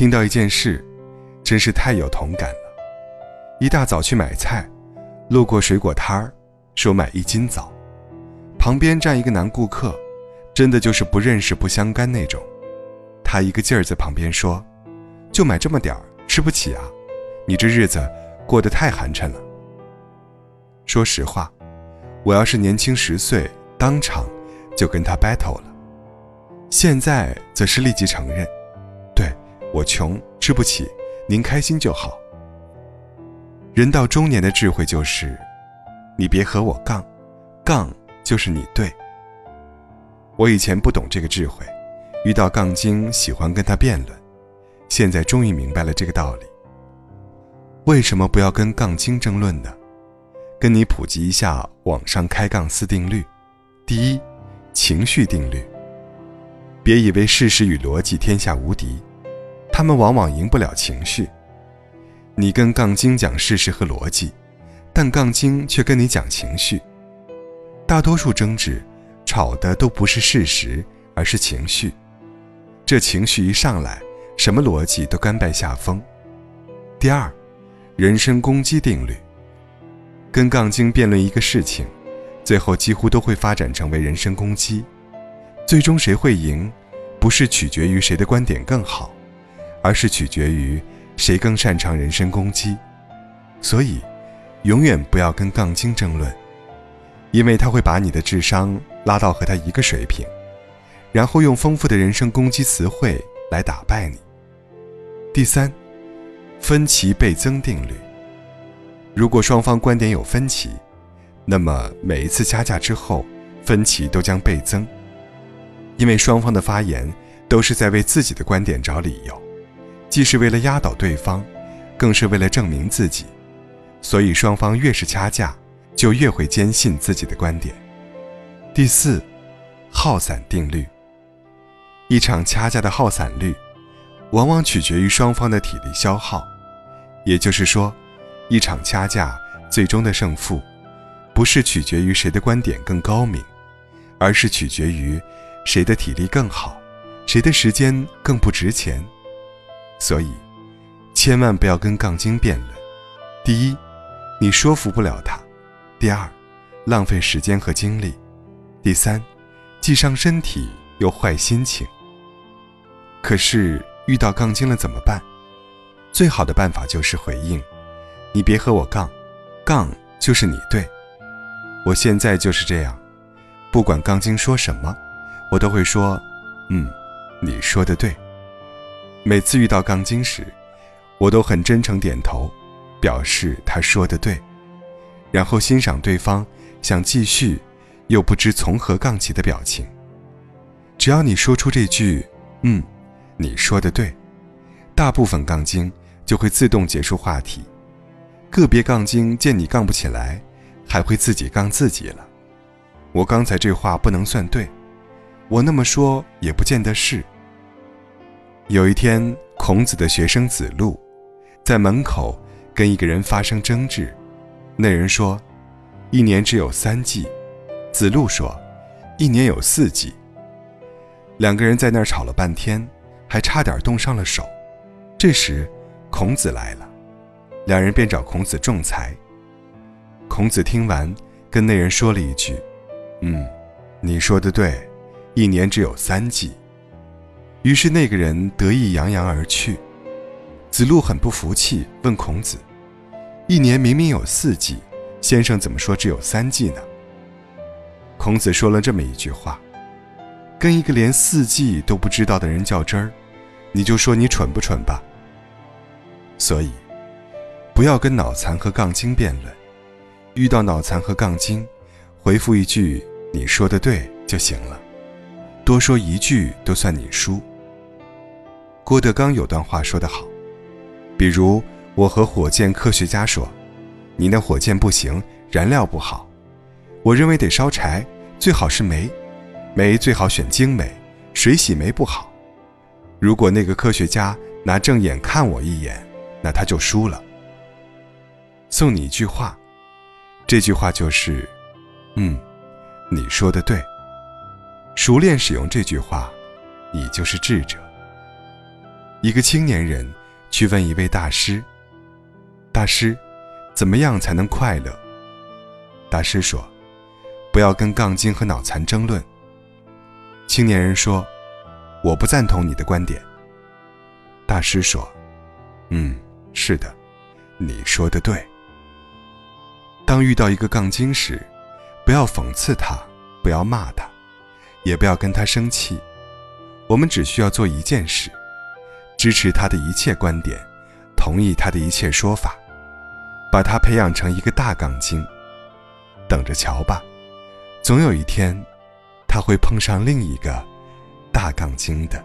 听到一件事，真是太有同感了。一大早去买菜，路过水果摊儿，说买一斤枣，旁边站一个男顾客，真的就是不认识不相干那种。他一个劲儿在旁边说：“就买这么点儿，吃不起啊！你这日子过得太寒碜了。”说实话，我要是年轻十岁，当场就跟他 battle 了。现在则是立即承认，我穷吃不起，您开心就好。人到中年的智慧就是，你别和我杠，杠就是你对。我以前不懂这个智慧，遇到杠精喜欢跟他辩论，现在终于明白了这个道理。为什么不要跟杠精争论呢？跟你普及一下网上开杠四定律：第一，情绪定律。别以为事实与逻辑天下无敌，他们往往赢不了情绪。你跟杠精讲事实和逻辑，但杠精却跟你讲情绪。大多数争执，吵的都不是事实，而是情绪。这情绪一上来，什么逻辑都甘拜下风。第二，人身攻击定律。跟杠精辩论一个事情，最后几乎都会发展成为人身攻击。最终谁会赢，不是取决于谁的观点更好，而是取决于谁更擅长人身攻击。所以，永远不要跟杠精争论，因为他会把你的智商拉到和他一个水平，然后用丰富的人身攻击词汇来打败你。第三，分歧倍增定律。如果双方观点有分歧，那么每一次加价之后，分歧都将倍增。因为双方的发言都是在为自己的观点找理由，既是为了压倒对方，更是为了证明自己，所以双方越是掐架，就越会坚信自己的观点。第四，耗散定律。一场掐架的耗散率，往往取决于双方的体力消耗，也就是说，一场掐架最终的胜负，不是取决于谁的观点更高明，而是取决于。谁的体力更好，谁的时间更不值钱，所以千万不要跟杠精辩论。第一，你说服不了他；第二，浪费时间和精力；第三，既伤身体又坏心情。可是遇到杠精了怎么办？最好的办法就是回应：你别和我杠，杠就是你对。我现在就是这样，不管杠精说什么。我都会说，嗯，你说的对。每次遇到杠精时，我都很真诚点头，表示他说的对，然后欣赏对方想继续又不知从何杠起的表情。只要你说出这句“嗯，你说的对”，大部分杠精就会自动结束话题。个别杠精见你杠不起来，还会自己杠自己了。我刚才这话不能算对。我那么说也不见得是。有一天，孔子的学生子路，在门口跟一个人发生争执。那人说：“一年只有三季。”子路说：“一年有四季。”两个人在那儿吵了半天，还差点冻伤了手。这时，孔子来了，两人便找孔子仲裁。孔子听完，跟那人说了一句：“嗯，你说的对。”一年只有三季，于是那个人得意洋洋而去。子路很不服气，问孔子：“一年明明有四季，先生怎么说只有三季呢？”孔子说了这么一句话：“跟一个连四季都不知道的人较真儿，你就说你蠢不蠢吧。”所以，不要跟脑残和杠精辩论，遇到脑残和杠精，回复一句“你说的对”就行了。多说一句都算你输。郭德纲有段话说得好，比如我和火箭科学家说：“你那火箭不行，燃料不好，我认为得烧柴，最好是煤，煤最好选精煤，水洗煤不好。”如果那个科学家拿正眼看我一眼，那他就输了。送你一句话，这句话就是：“嗯，你说的对。”熟练使用这句话，你就是智者。一个青年人去问一位大师：“大师，怎么样才能快乐？”大师说：“不要跟杠精和脑残争论。”青年人说：“我不赞同你的观点。”大师说：“嗯，是的，你说的对。当遇到一个杠精时，不要讽刺他，不要骂他，也不要跟他生气。我们只需要做一件事。”支持他的一切观点，同意他的一切说法，把他培养成一个大杠精。等着瞧吧，总有一天，他会碰上另一个大杠精的。